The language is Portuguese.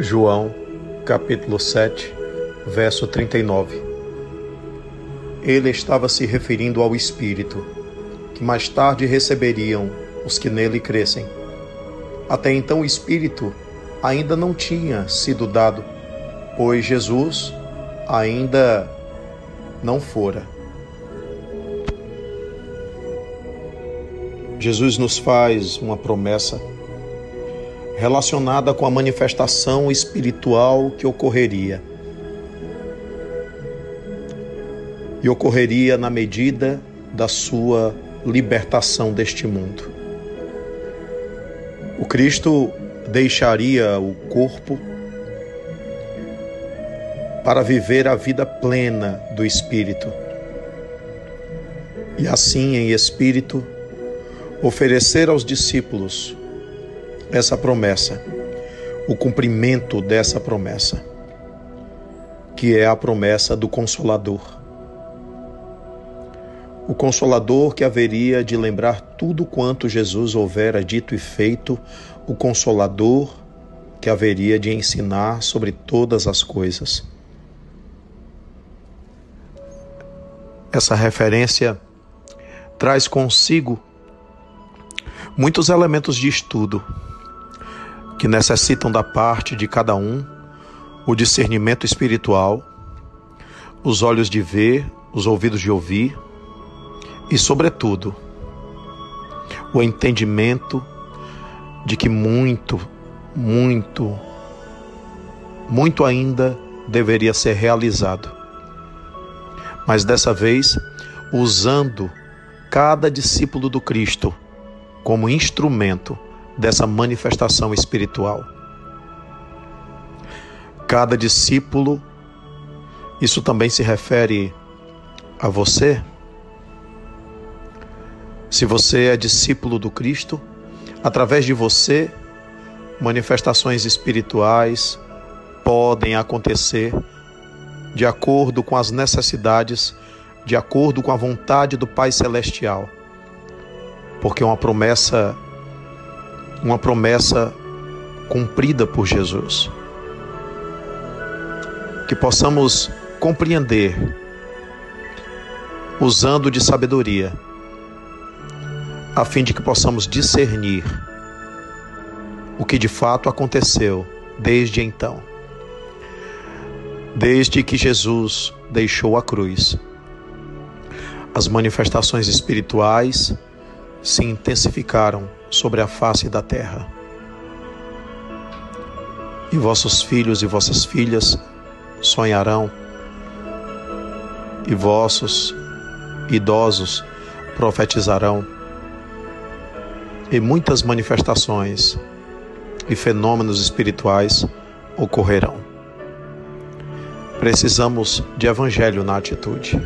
João, capítulo 7, verso 39. Ele estava se referindo ao Espírito, que mais tarde receberiam os que nele crescem. Até então o Espírito ainda não tinha sido dado, pois Jesus ainda não fora. Jesus nos faz uma promessa relacionada com a manifestação espiritual que ocorreria. E ocorreria na medida da sua libertação deste mundo. O Cristo deixaria o corpo para viver a vida plena do Espírito. E assim, em espírito, oferecer aos discípulos essa promessa, o cumprimento dessa promessa, que é a promessa do Consolador. O Consolador que haveria de lembrar tudo quanto Jesus houvera dito e feito, o Consolador que haveria de ensinar sobre todas as coisas. Essa referência traz consigo muitos elementos de estudo que necessitam da parte de cada um o discernimento espiritual, os olhos de ver, os ouvidos de ouvir e, sobretudo, o entendimento de que muito, muito, muito ainda deveria ser realizado. Mas dessa vez, usando cada discípulo do Cristo como instrumento dessa manifestação espiritual. Cada discípulo, isso também se refere a você. Se você é discípulo do Cristo, através de você, manifestações espirituais podem acontecer de acordo com as necessidades, de acordo com a vontade do Pai Celestial. Porque uma promessa uma promessa cumprida por Jesus. Que possamos compreender, usando de sabedoria, a fim de que possamos discernir o que de fato aconteceu desde então. Desde que Jesus deixou a cruz, as manifestações espirituais se intensificaram sobre a face da terra. E vossos filhos e vossas filhas sonharão, e vossos idosos profetizarão, e muitas manifestações e fenômenos espirituais ocorrerão. Precisamos de evangelho na atitude.